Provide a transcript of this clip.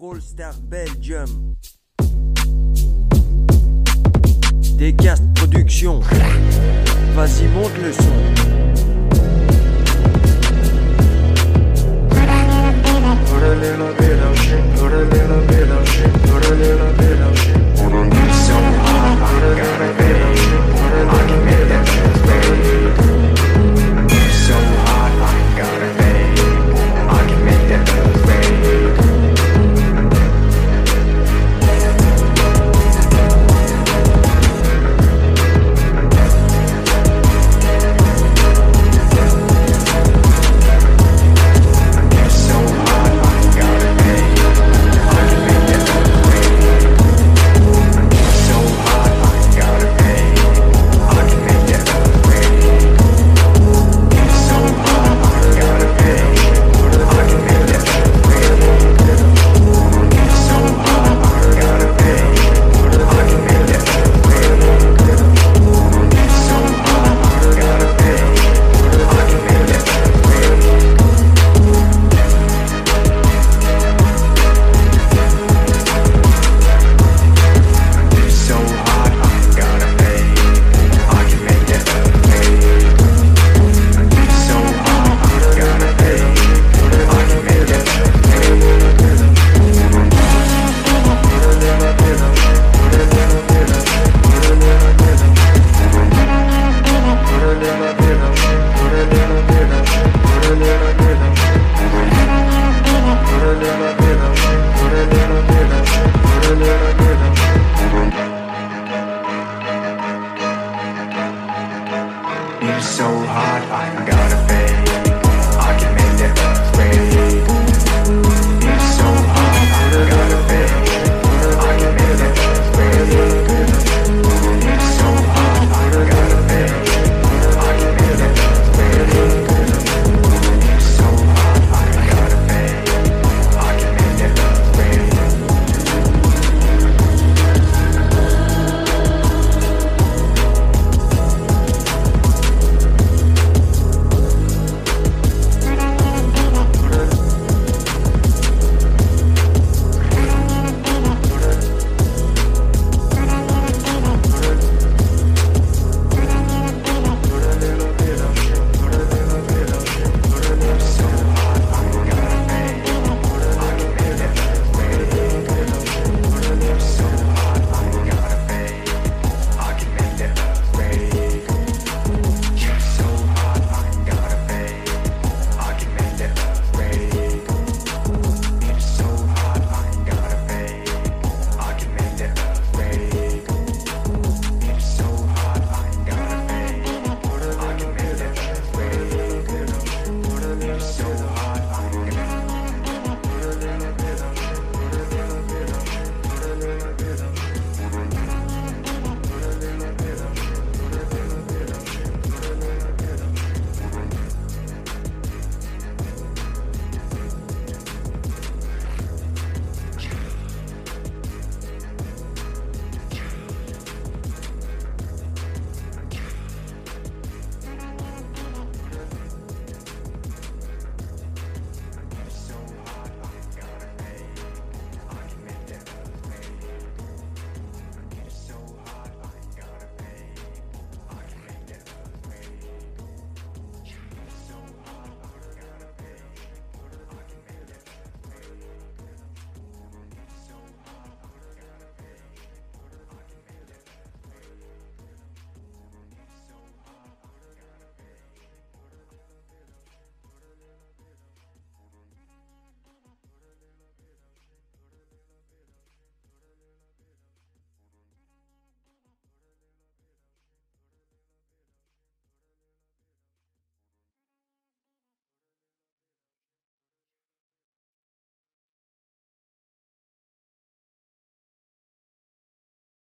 Brawl Star Belgium. Descast Productions. Vas-y, monte le son.